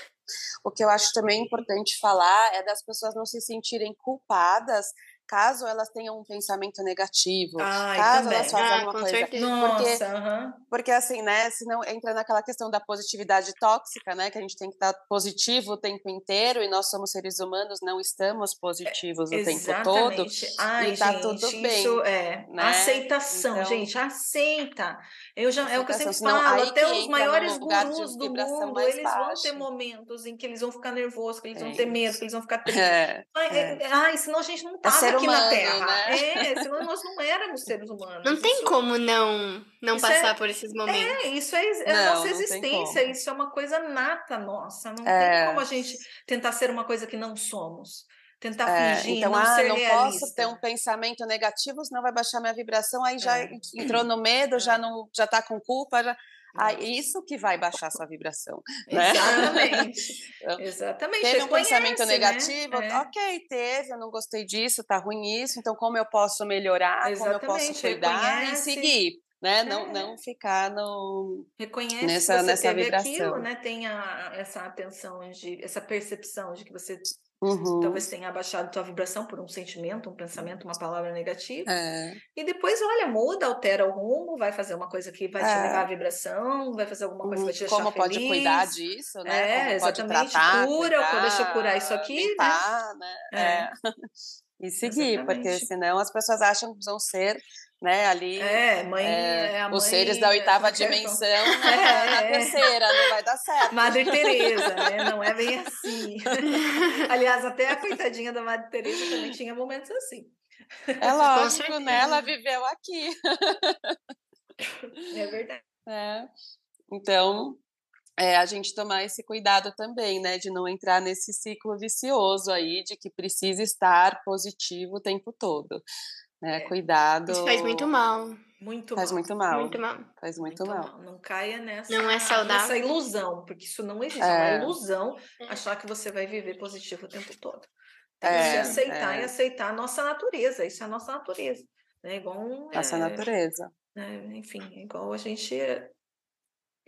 O que eu acho também importante falar é das pessoas não se sentirem culpadas caso elas tenham um pensamento negativo, Ai, caso também. elas façam ah, alguma coisa. Certeza. Nossa, porque, porque assim, né, senão entra naquela questão da positividade tóxica, né, que a gente tem que estar positivo o tempo inteiro e nós somos seres humanos, não estamos positivos é, o tempo todo. Ai, e tá gente, tudo bem. Isso é né? aceitação, então, gente, aceita. Eu já, é o que eu sempre falo, até os maiores gurus do mundo, eles vão ter momentos em que eles vão ficar nervosos, que eles é vão ter medo, que eles vão ficar tristes. É, ai, é. ai, senão a gente não tá aqui humano, na Terra. Né? É, senão nós não éramos seres humanos. Não tem isso. como não, não isso passar é, por esses momentos. É, isso é, é não, a nossa existência, isso é uma coisa nata nossa. Não é. tem como a gente tentar ser uma coisa que não somos. Tentar é, fingir, então, não ah, ser não realista. posso ter um pensamento negativo, senão vai baixar minha vibração, aí já é. entrou no medo, já não já tá com culpa, já Ah, isso que vai baixar sua vibração. Né? Exatamente. Então, Exatamente. Teve um pensamento né? negativo, né? ok, teve, eu não gostei disso, tá ruim isso, então como eu posso melhorar, Exatamente. como eu posso cuidar e seguir né? Não, é. não ficar no reconhece nessa, nessa vibração. Aquilo, né? Tenha essa atenção de essa percepção de que você Uhum. Talvez tenha abaixado tua vibração por um sentimento, um pensamento, uma palavra negativa. É. E depois, olha, muda, altera o rumo, vai fazer uma coisa que vai te é. levar a vibração, vai fazer alguma coisa que vai te deixar Como feliz. pode cuidar disso, né? É, exatamente. Tratar, Cura, cuidar, deixa eu curar isso aqui, né? limpar, né? né? É. E seguir, exatamente. porque senão as pessoas acham que vão ser né? Ali, é, mãe, é, é os seres da oitava dimensão é, na é. terceira, não vai dar certo. Madre Teresa, né? Não é bem assim. Aliás, até a coitadinha da Madre Teresa também tinha momentos assim. É lógico, né? Ela viveu aqui. É verdade. É. Então, é, a gente tomar esse cuidado também, né, de não entrar nesse ciclo vicioso aí de que precisa estar positivo o tempo todo né? É. Cuidado. Isso faz muito mal. Muito faz mal. muito mal. Muito mal. Faz muito, muito mal. mal. Não caia nessa, não é saudável. nessa ilusão, porque isso não existe. É, é uma ilusão é. achar que você vai viver positivo o tempo todo. Tem que se é, aceitar e é. aceitar a nossa natureza. Isso é a nossa natureza. Né? Igual, nossa natureza. Né? Enfim, igual a gente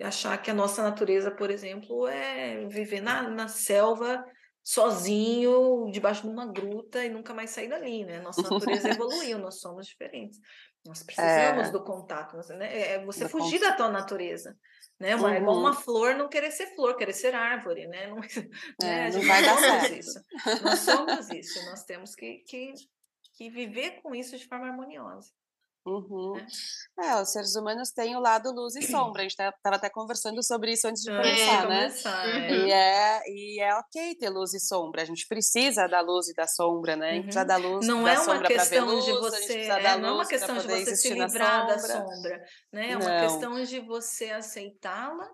achar que a nossa natureza, por exemplo, é viver na, na selva sozinho, debaixo de uma gruta e nunca mais sair dali, né? Nossa natureza evoluiu, nós somos diferentes. Nós precisamos é. do contato, né? É você do fugir contato. da tua natureza, né? Uma, uhum. É igual uma flor não querer ser flor, querer ser árvore, né? Não, é, né? não vai dar certo. Isso. Nós somos isso, nós temos que, que, que viver com isso de forma harmoniosa. Uhum. É. é. os seres humanos têm o lado luz e sombra. A gente estava até conversando sobre isso antes de começar, é, né? Começar, é. E, é, e é ok ter luz e sombra. A gente precisa da luz e da sombra, né? A gente precisa da luz não da é uma questão luz, de você, é, não é uma questão de você se livrar da sombra, né? É uma não. questão de você aceitá-la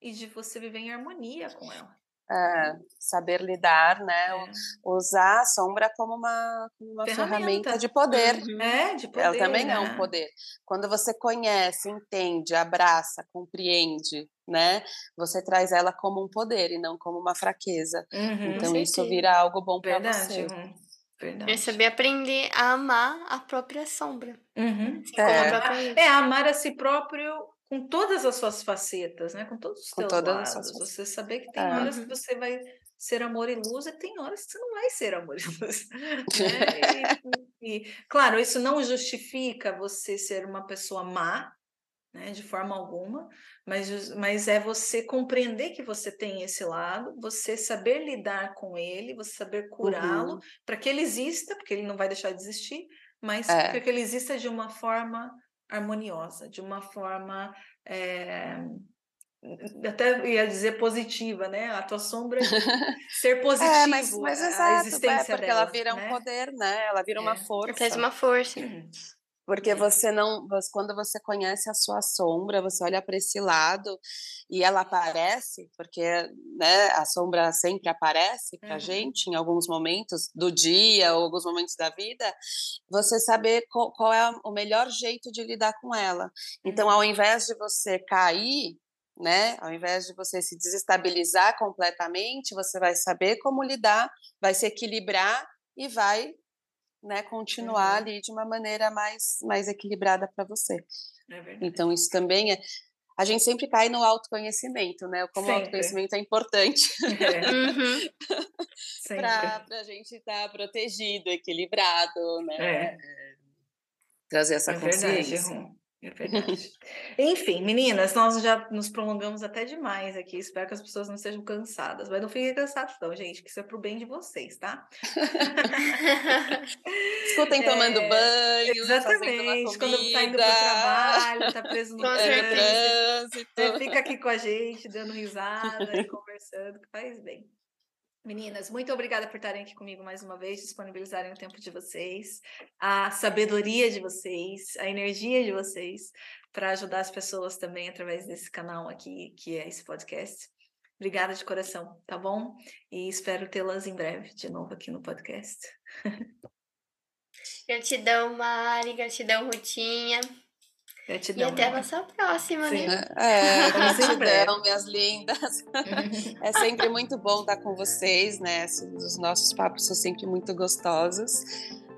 e de você viver em harmonia com ela. É, saber lidar, né? É. Usar a sombra como uma, uma ferramenta. ferramenta. de poder. Uhum. É, de poder. Ela também né? é um né? poder. Quando você conhece, entende, abraça, compreende, né? Você traz ela como um poder e não como uma fraqueza. Uhum, então isso vira algo bom para você. Uhum. Verdade. É saber aprender a amar a própria sombra. Uhum. Assim é. é, amar a si próprio com todas as suas facetas, né? Com todos os com teus lados. Você saber que tem é. horas que você vai ser amor e luz e tem horas que você não vai ser amor e luz. Né? e, e, claro, isso não justifica você ser uma pessoa má, né? De forma alguma, mas, mas é você compreender que você tem esse lado, você saber lidar com ele, você saber curá-lo, uhum. para que ele exista, porque ele não vai deixar de existir, mas é. para que ele exista de uma forma harmoniosa, de uma forma é, até ia dizer positiva, né? A tua sombra ser positivo, é, mas, mas a, exato, a existência é, porque dela, ela vira né? um poder, né? Ela vira é. uma força. Traz uma força. Porque você não, quando você conhece a sua sombra, você olha para esse lado e ela aparece, porque né, a sombra sempre aparece para uhum. gente em alguns momentos do dia ou alguns momentos da vida. Você saber qual, qual é o melhor jeito de lidar com ela. Então, ao uhum. invés de você cair, né, ao invés de você se desestabilizar completamente, você vai saber como lidar, vai se equilibrar e vai né, continuar uhum. ali de uma maneira mais, mais equilibrada para você. É então, isso também é. A gente sempre cai no autoconhecimento, né? Como sempre. o autoconhecimento é importante é. uhum. para a gente estar tá protegido, equilibrado, né? É. Trazer essa é consciência. Verdade, é verdade. Enfim, meninas, nós já nos prolongamos até demais aqui. Espero que as pessoas não sejam cansadas, mas não fiquem cansados, não, gente, que isso é pro bem de vocês, tá? Escutem é, tomando banho. Exatamente. Quando tá indo pro trabalho, tá preso no trânsito. trânsito. Fica aqui com a gente, dando risada e conversando, que faz bem. Meninas, muito obrigada por estarem aqui comigo mais uma vez, disponibilizarem o tempo de vocês, a sabedoria de vocês, a energia de vocês para ajudar as pessoas também através desse canal aqui, que é esse podcast. Obrigada de coração, tá bom? E espero tê-las em breve de novo aqui no podcast. Gratidão, Mari, gratidão, Rutinha. Gratidão. E até a nossa próxima, Sim. né? É, gratidão, minhas lindas. É sempre muito bom estar com vocês, né? Os nossos papos são sempre muito gostosos.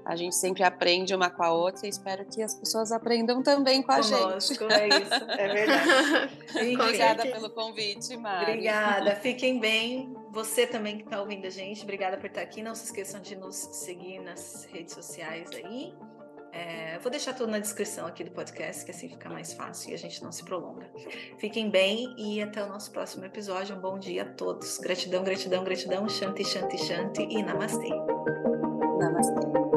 A gente sempre aprende uma com a outra e espero que as pessoas aprendam também com a gente. Conosco, é isso, é verdade. Obrigada pelo convite, Mari. Obrigada, fiquem bem. Você também que está ouvindo a gente, obrigada por estar aqui. Não se esqueçam de nos seguir nas redes sociais aí. É, vou deixar tudo na descrição aqui do podcast, que assim fica mais fácil e a gente não se prolonga. Fiquem bem e até o nosso próximo episódio. Um bom dia a todos. Gratidão, gratidão, gratidão. Shanti, shanti, shanti e namastê. Namastê.